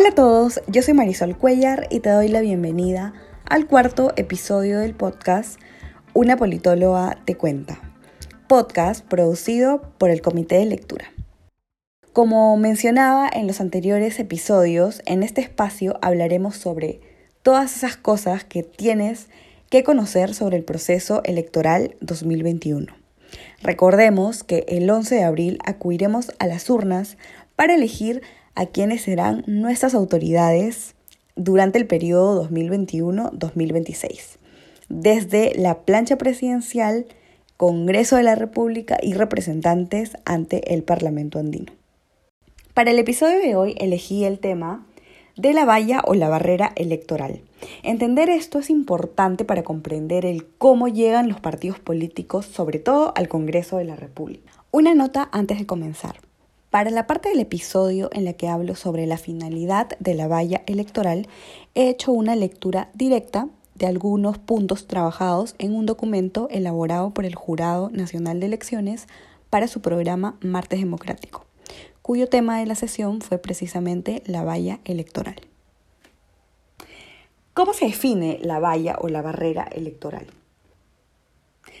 Hola a todos, yo soy Marisol Cuellar y te doy la bienvenida al cuarto episodio del podcast Una politóloga te cuenta, podcast producido por el Comité de Lectura. Como mencionaba en los anteriores episodios, en este espacio hablaremos sobre todas esas cosas que tienes que conocer sobre el proceso electoral 2021. Recordemos que el 11 de abril acudiremos a las urnas para elegir a quienes serán nuestras autoridades durante el periodo 2021-2026, desde la plancha presidencial, Congreso de la República y representantes ante el Parlamento andino. Para el episodio de hoy elegí el tema de la valla o la barrera electoral. Entender esto es importante para comprender el cómo llegan los partidos políticos, sobre todo al Congreso de la República. Una nota antes de comenzar. Para la parte del episodio en la que hablo sobre la finalidad de la valla electoral, he hecho una lectura directa de algunos puntos trabajados en un documento elaborado por el Jurado Nacional de Elecciones para su programa Martes Democrático, cuyo tema de la sesión fue precisamente la valla electoral. ¿Cómo se define la valla o la barrera electoral?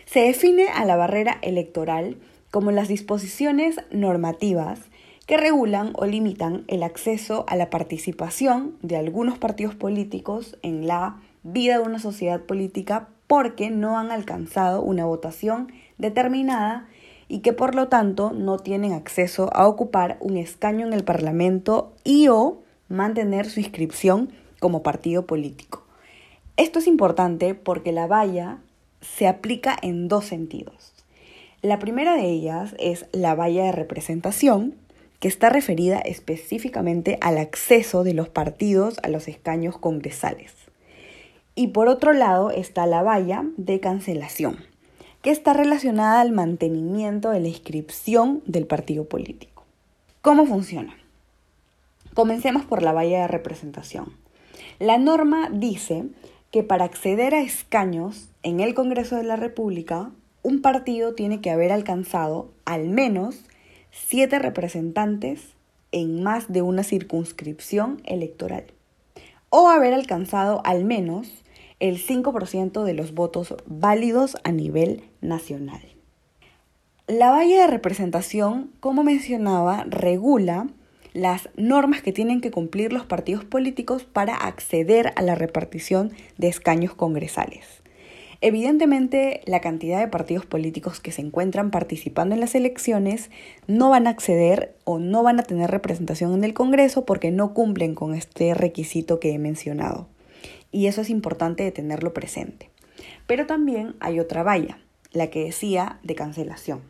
Se define a la barrera electoral como las disposiciones normativas que regulan o limitan el acceso a la participación de algunos partidos políticos en la vida de una sociedad política porque no han alcanzado una votación determinada y que por lo tanto no tienen acceso a ocupar un escaño en el Parlamento y o mantener su inscripción como partido político. Esto es importante porque la valla se aplica en dos sentidos. La primera de ellas es la valla de representación, que está referida específicamente al acceso de los partidos a los escaños congresales. Y por otro lado está la valla de cancelación, que está relacionada al mantenimiento de la inscripción del partido político. ¿Cómo funciona? Comencemos por la valla de representación. La norma dice que para acceder a escaños en el Congreso de la República, un partido tiene que haber alcanzado al menos siete representantes en más de una circunscripción electoral o haber alcanzado al menos el 5% de los votos válidos a nivel nacional. La valla de representación, como mencionaba, regula las normas que tienen que cumplir los partidos políticos para acceder a la repartición de escaños congresales. Evidentemente, la cantidad de partidos políticos que se encuentran participando en las elecciones no van a acceder o no van a tener representación en el Congreso porque no cumplen con este requisito que he mencionado. Y eso es importante de tenerlo presente. Pero también hay otra valla, la que decía de cancelación.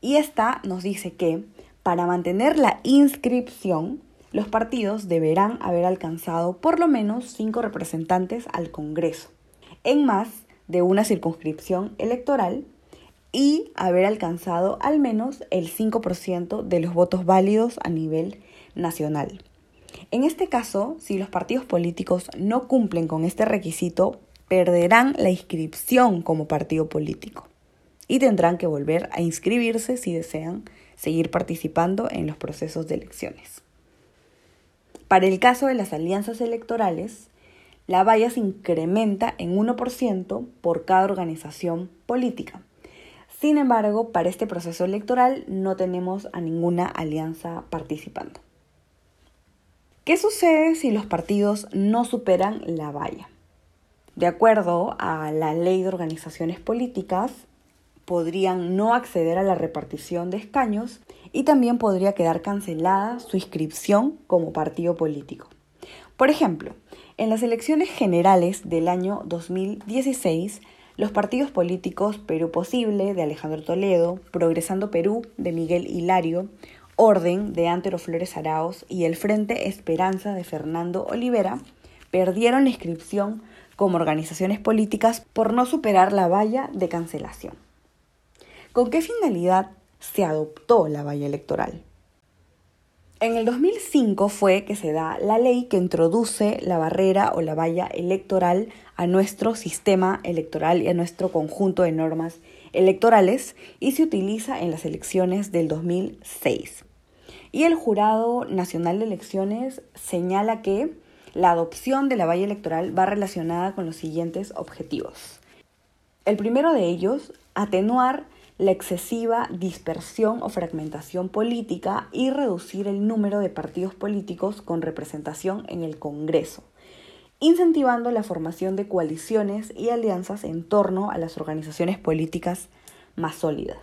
Y esta nos dice que para mantener la inscripción, los partidos deberán haber alcanzado por lo menos cinco representantes al Congreso. En más, de una circunscripción electoral y haber alcanzado al menos el 5% de los votos válidos a nivel nacional. En este caso, si los partidos políticos no cumplen con este requisito, perderán la inscripción como partido político y tendrán que volver a inscribirse si desean seguir participando en los procesos de elecciones. Para el caso de las alianzas electorales, la valla se incrementa en 1% por cada organización política. Sin embargo, para este proceso electoral no tenemos a ninguna alianza participando. ¿Qué sucede si los partidos no superan la valla? De acuerdo a la ley de organizaciones políticas, podrían no acceder a la repartición de escaños y también podría quedar cancelada su inscripción como partido político. Por ejemplo, en las elecciones generales del año 2016, los partidos políticos Perú Posible de Alejandro Toledo, Progresando Perú de Miguel Hilario, Orden de Antero Flores Araos y el Frente Esperanza de Fernando Olivera perdieron la inscripción como organizaciones políticas por no superar la valla de cancelación. ¿Con qué finalidad se adoptó la valla electoral? En el 2005 fue que se da la ley que introduce la barrera o la valla electoral a nuestro sistema electoral y a nuestro conjunto de normas electorales y se utiliza en las elecciones del 2006. Y el Jurado Nacional de Elecciones señala que la adopción de la valla electoral va relacionada con los siguientes objetivos. El primero de ellos, atenuar la excesiva dispersión o fragmentación política y reducir el número de partidos políticos con representación en el Congreso, incentivando la formación de coaliciones y alianzas en torno a las organizaciones políticas más sólidas.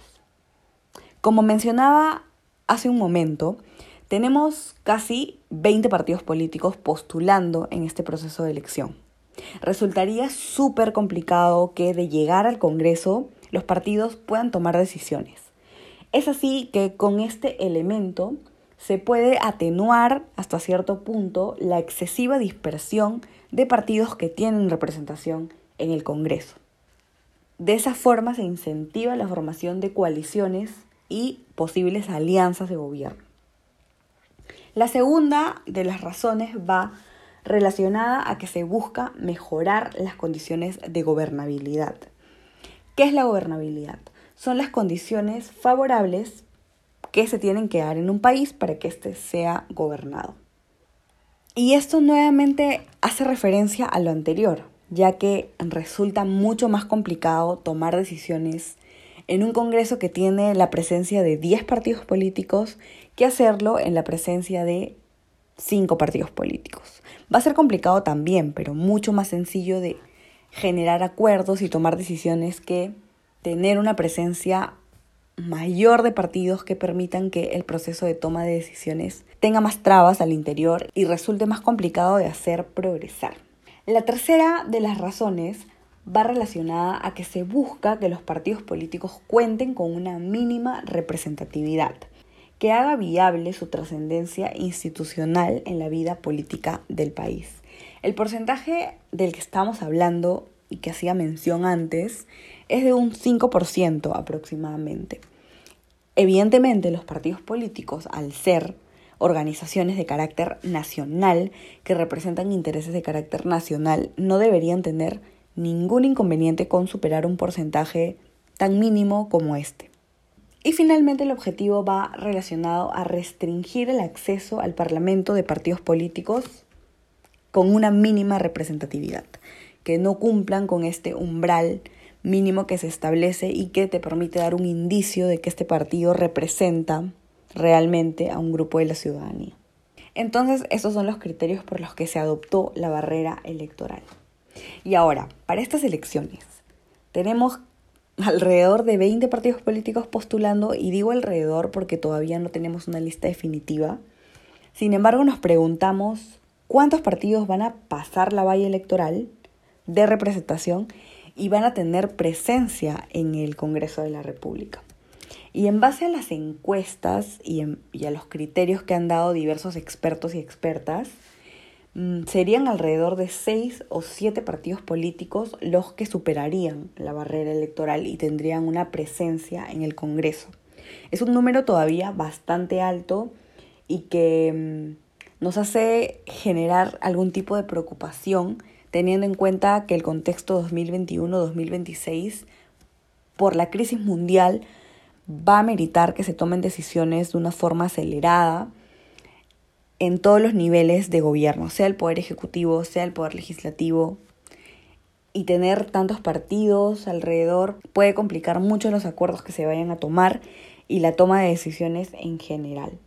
Como mencionaba hace un momento, tenemos casi 20 partidos políticos postulando en este proceso de elección. Resultaría súper complicado que de llegar al Congreso los partidos puedan tomar decisiones. Es así que con este elemento se puede atenuar hasta cierto punto la excesiva dispersión de partidos que tienen representación en el Congreso. De esa forma se incentiva la formación de coaliciones y posibles alianzas de gobierno. La segunda de las razones va relacionada a que se busca mejorar las condiciones de gobernabilidad. ¿Qué es la gobernabilidad? Son las condiciones favorables que se tienen que dar en un país para que éste sea gobernado. Y esto nuevamente hace referencia a lo anterior, ya que resulta mucho más complicado tomar decisiones en un Congreso que tiene la presencia de 10 partidos políticos que hacerlo en la presencia de 5 partidos políticos. Va a ser complicado también, pero mucho más sencillo de generar acuerdos y tomar decisiones que tener una presencia mayor de partidos que permitan que el proceso de toma de decisiones tenga más trabas al interior y resulte más complicado de hacer progresar. La tercera de las razones va relacionada a que se busca que los partidos políticos cuenten con una mínima representatividad que haga viable su trascendencia institucional en la vida política del país. El porcentaje del que estamos hablando y que hacía mención antes es de un 5% aproximadamente. Evidentemente los partidos políticos, al ser organizaciones de carácter nacional que representan intereses de carácter nacional, no deberían tener ningún inconveniente con superar un porcentaje tan mínimo como este. Y finalmente el objetivo va relacionado a restringir el acceso al Parlamento de partidos políticos con una mínima representatividad, que no cumplan con este umbral mínimo que se establece y que te permite dar un indicio de que este partido representa realmente a un grupo de la ciudadanía. Entonces, esos son los criterios por los que se adoptó la barrera electoral. Y ahora, para estas elecciones, tenemos alrededor de 20 partidos políticos postulando, y digo alrededor porque todavía no tenemos una lista definitiva. Sin embargo, nos preguntamos cuántos partidos van a pasar la valla electoral de representación y van a tener presencia en el Congreso de la República. Y en base a las encuestas y, a los criterios que han dado diversos expertos y expertas, mm, serían alrededor de seis o siete partidos políticos los que superarían la barrera electoral y tendrían una presencia en el Congreso. Es un número todavía bastante alto y que mm, nos hace generar algún tipo de preocupación teniendo en cuenta que el contexto 2021-2026 por la crisis mundial va a meritar que se tomen decisiones de una forma acelerada en todos los niveles de gobierno, sea el poder ejecutivo, sea el poder legislativo. Y tener tantos partidos alrededor puede complicar mucho los acuerdos que se vayan a tomar y la toma de decisiones en general.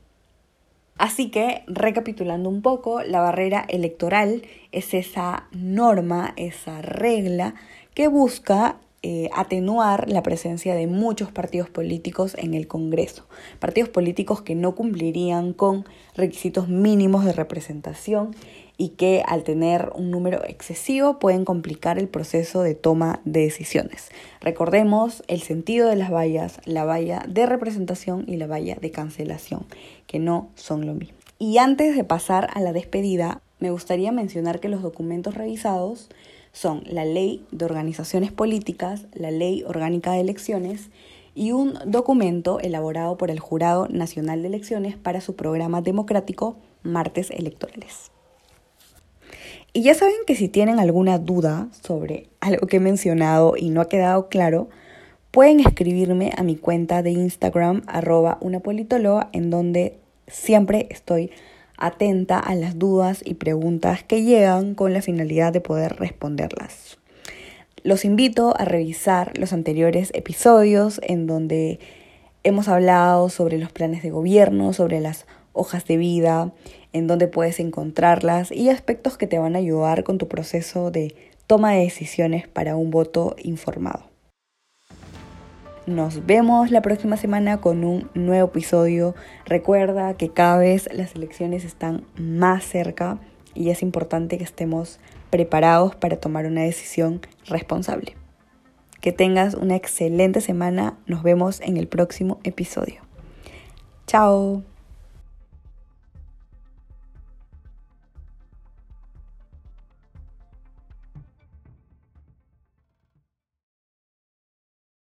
Así que, recapitulando un poco, la barrera electoral es esa norma, esa regla que busca eh, atenuar la presencia de muchos partidos políticos en el Congreso. Partidos políticos que no cumplirían con requisitos mínimos de representación y que al tener un número excesivo pueden complicar el proceso de toma de decisiones. Recordemos el sentido de las vallas, la valla de representación y la valla de cancelación, que no son lo mismo. Y antes de pasar a la despedida, me gustaría mencionar que los documentos revisados son la Ley de Organizaciones Políticas, la Ley Orgánica de Elecciones y un documento elaborado por el Jurado Nacional de Elecciones para su programa democrático Martes Electorales. Y ya saben que si tienen alguna duda sobre algo que he mencionado y no ha quedado claro, pueden escribirme a mi cuenta de Instagram arroba una en donde Siempre estoy atenta a las dudas y preguntas que llegan con la finalidad de poder responderlas. Los invito a revisar los anteriores episodios en donde hemos hablado sobre los planes de gobierno, sobre las hojas de vida, en donde puedes encontrarlas y aspectos que te van a ayudar con tu proceso de toma de decisiones para un voto informado. Nos vemos la próxima semana con un nuevo episodio. Recuerda que cada vez las elecciones están más cerca y es importante que estemos preparados para tomar una decisión responsable. Que tengas una excelente semana. Nos vemos en el próximo episodio. Chao.